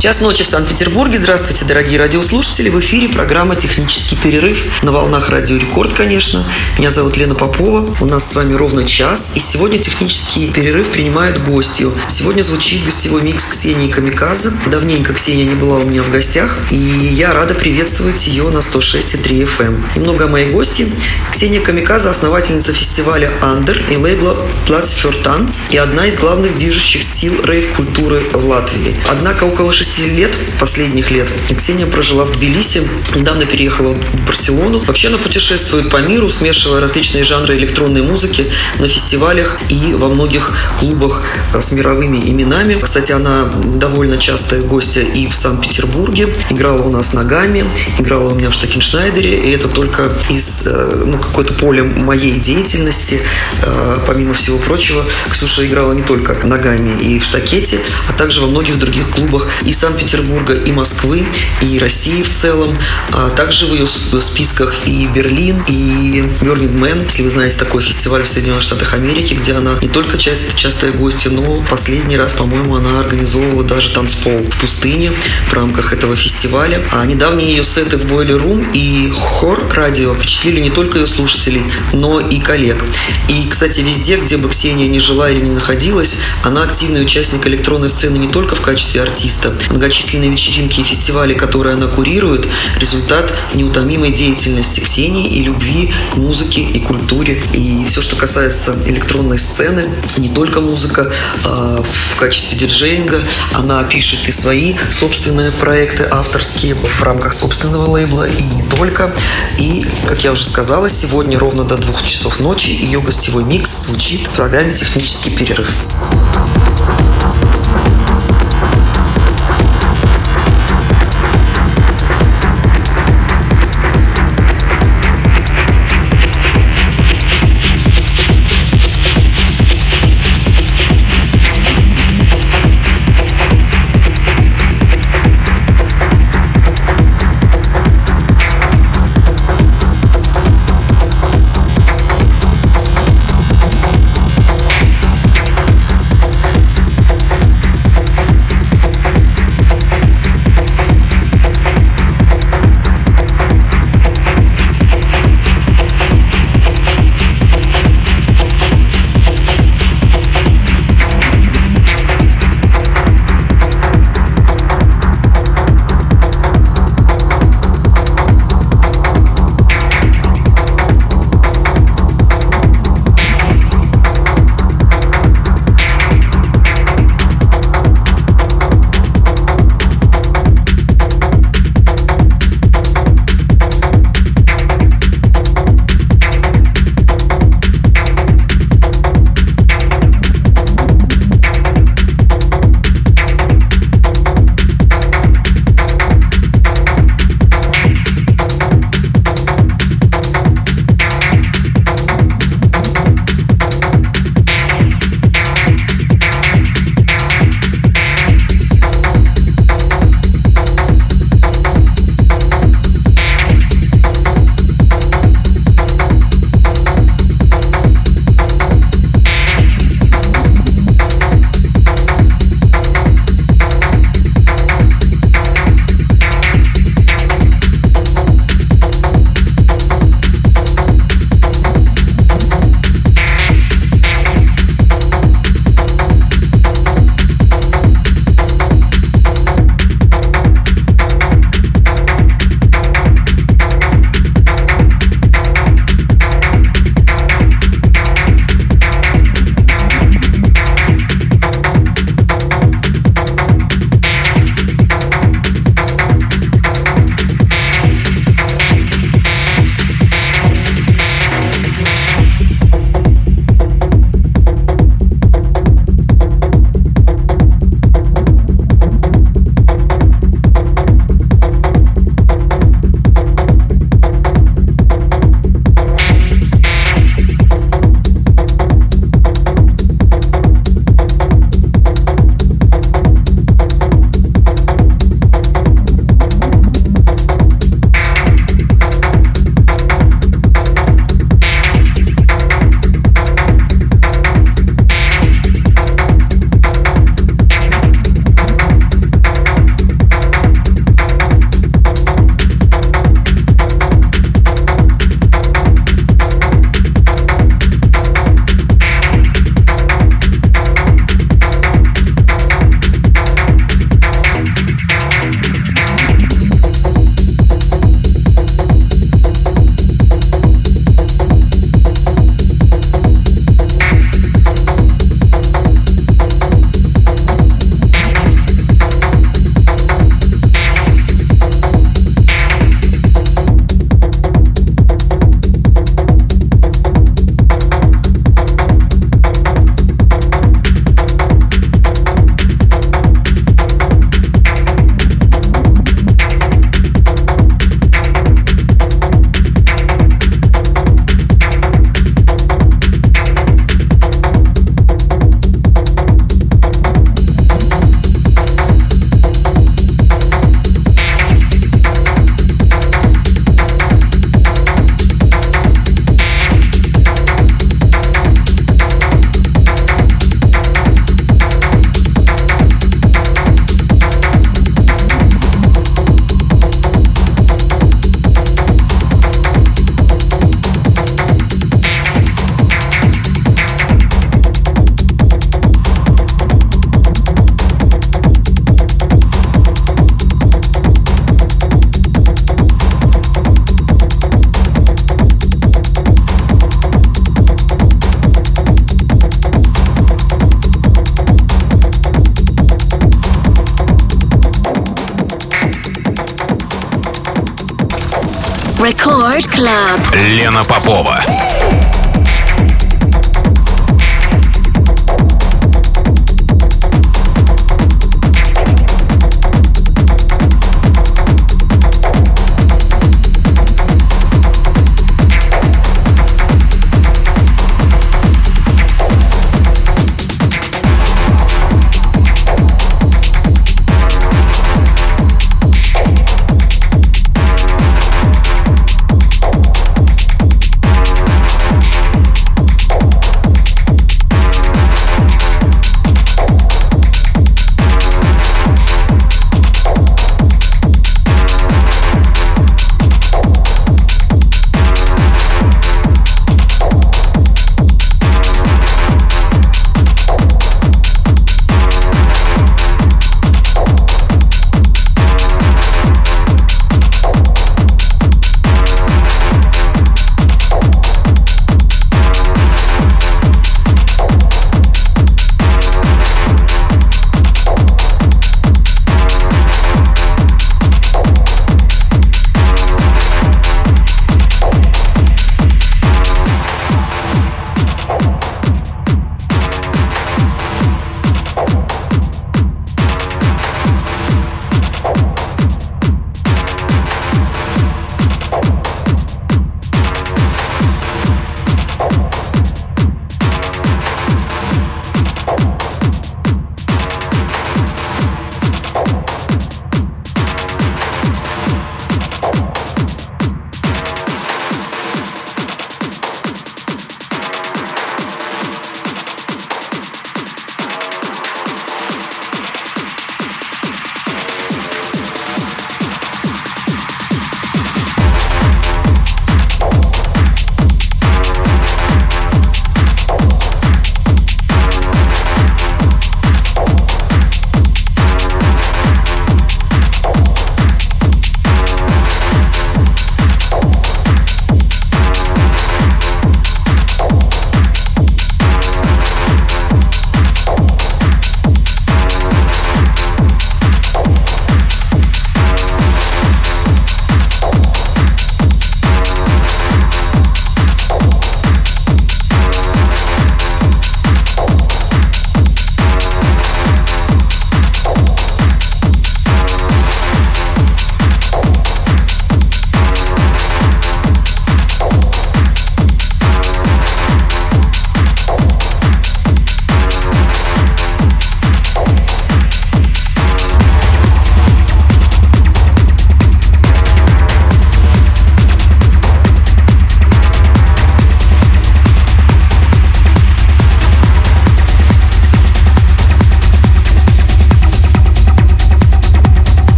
Час ночи в Санкт-Петербурге. Здравствуйте, дорогие радиослушатели. В эфире программа «Технический перерыв» на волнах Радио Рекорд, конечно. Меня зовут Лена Попова. У нас с вами ровно час. И сегодня «Технический перерыв» принимает гостью. Сегодня звучит гостевой микс Ксении Камиказа. Давненько Ксения не была у меня в гостях. И я рада приветствовать ее на 106,3 FM. Эм. Немного о моей гости. Ксения Камиказа – основательница фестиваля «Андер» и лейбла «Плац Фёртанц» и одна из главных движущих сил рейв-культуры в Латвии. Однако около 6 10 лет, последних лет, Ксения прожила в Тбилиси, недавно переехала в Барселону. Вообще она путешествует по миру, смешивая различные жанры электронной музыки на фестивалях и во многих клубах э, с мировыми именами. Кстати, она довольно частая гостья и в Санкт-Петербурге. Играла у нас ногами, играла у меня в Штакеншнайдере, и это только из э, ну, какое-то поле моей деятельности. Э, помимо всего прочего, Ксюша играла не только ногами и в штакете, а также во многих других клубах и Санкт-Петербурга, и Москвы, и России в целом. А также в ее списках и Берлин, и Burning Man, если вы знаете такой фестиваль в Соединенных Штатах Америки, где она не только часть, частая гостья, но последний раз, по-моему, она организовывала даже танцпол в пустыне в рамках этого фестиваля. А недавние ее сеты в Boiler Room и Хор радио впечатлили не только ее слушателей, но и коллег. И, кстати, везде, где бы Ксения не жила или не находилась, она активный участник электронной сцены не только в качестве артиста, Многочисленные вечеринки и фестивали, которые она курирует, результат неутомимой деятельности Ксении и любви к музыке и культуре. И все, что касается электронной сцены, не только музыка, а в качестве диджеинга она пишет и свои собственные проекты авторские в рамках собственного лейбла и не только. И, как я уже сказала, сегодня ровно до двух часов ночи ее гостевой микс звучит в программе «Технический перерыв». Лена Попова.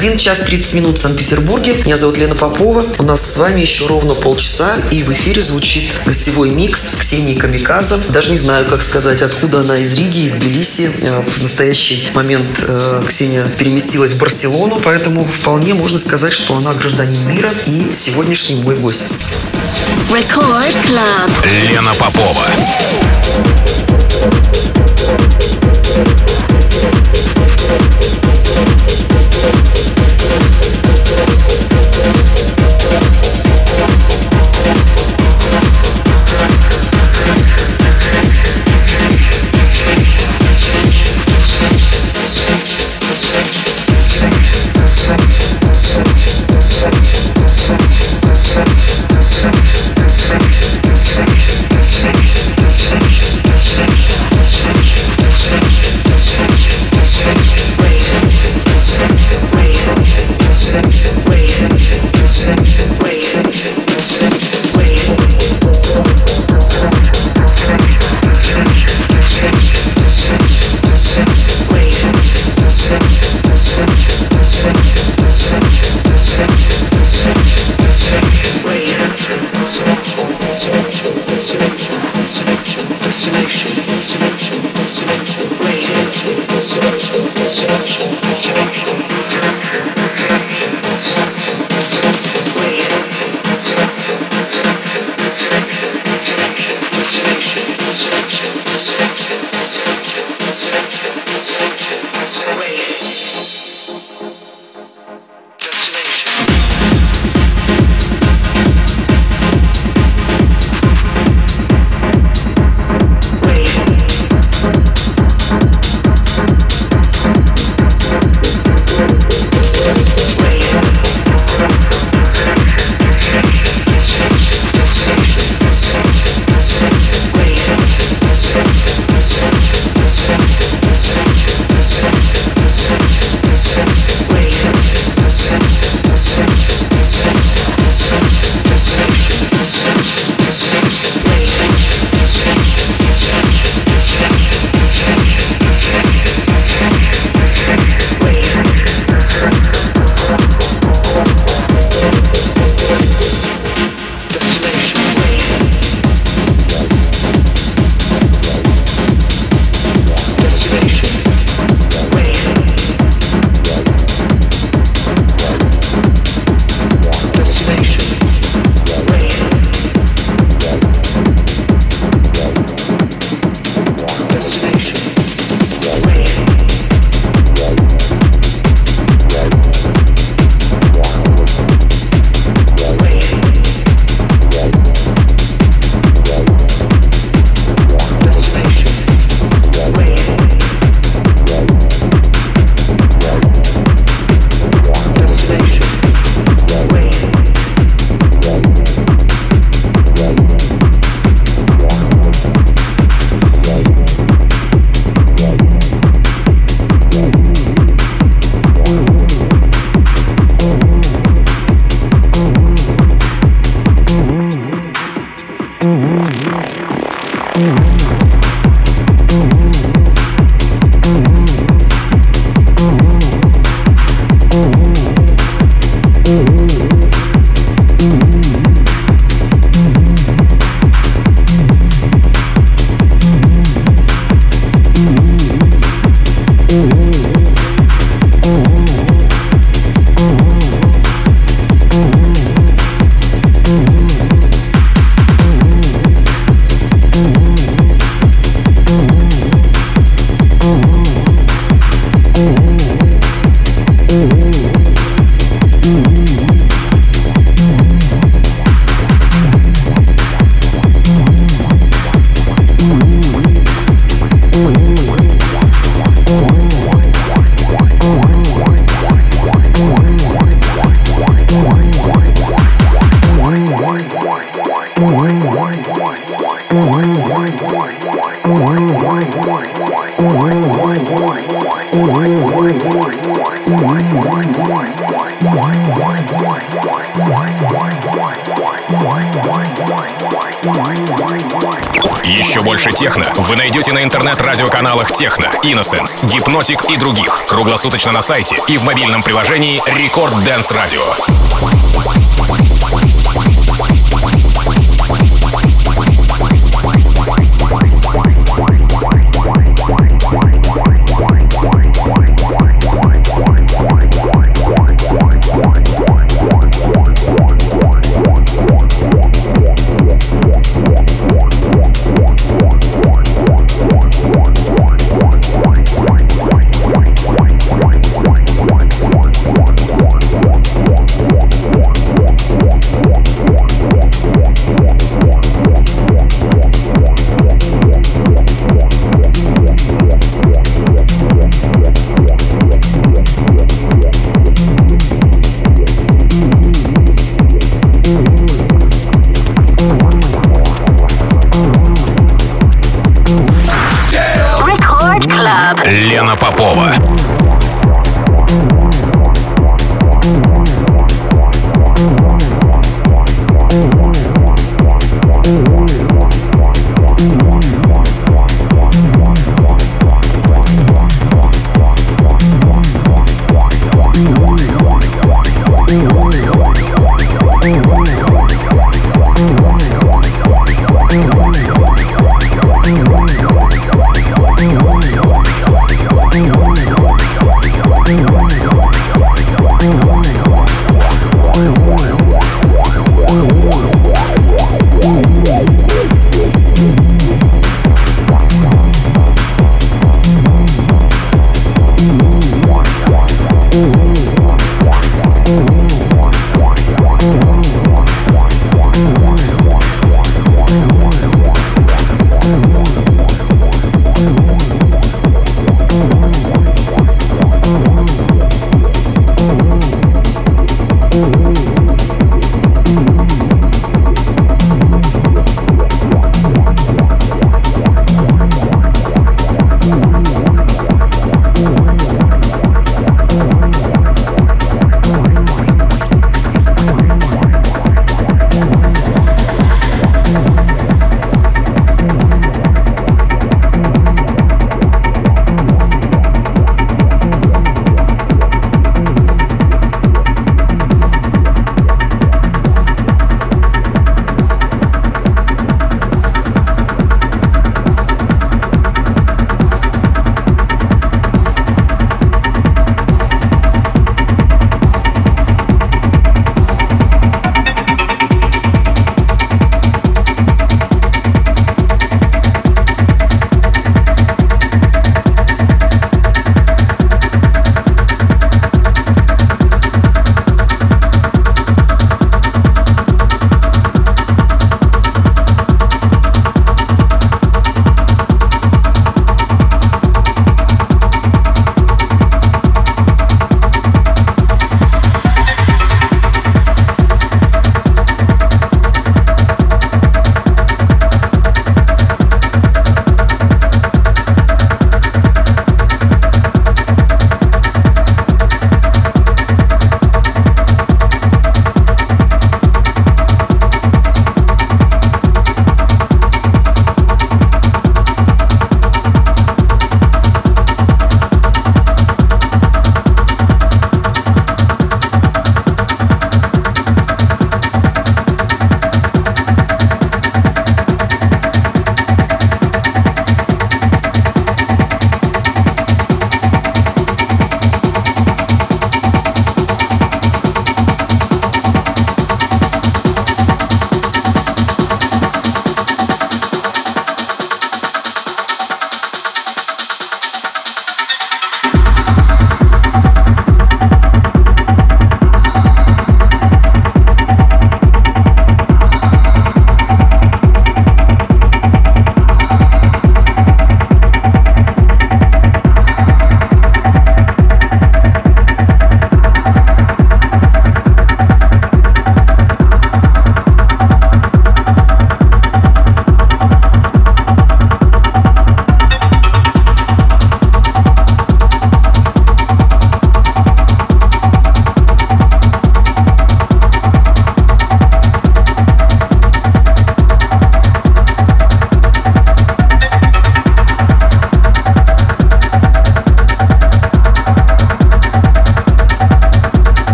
1 час 30 минут в Санкт-Петербурге. Меня зовут Лена Попова. У нас с вами еще ровно полчаса, и в эфире звучит гостевой микс Ксении Камиказа. Даже не знаю, как сказать, откуда она из Риги, из Тбилиси. Э, в настоящий момент э, Ксения переместилась в Барселону, поэтому вполне можно сказать, что она гражданин мира и сегодняшний мой гость. Record Club. Лена Попова. Техно, Innocence, Гипнотик и других. Круглосуточно на сайте и в мобильном приложении Рекорд Dance Radio.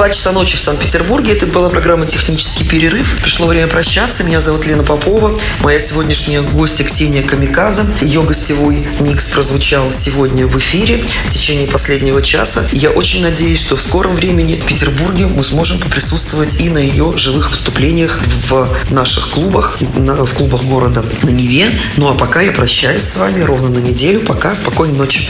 Два часа ночи в Санкт-Петербурге. Это была программа «Технический перерыв». Пришло время прощаться. Меня зовут Лена Попова. Моя сегодняшняя гостья Ксения Камиказа. Ее гостевой микс прозвучал сегодня в эфире в течение последнего часа. Я очень надеюсь, что в скором времени в Петербурге мы сможем поприсутствовать и на ее живых выступлениях в наших клубах, в клубах города на Неве. Ну а пока я прощаюсь с вами ровно на неделю. Пока, спокойной ночи.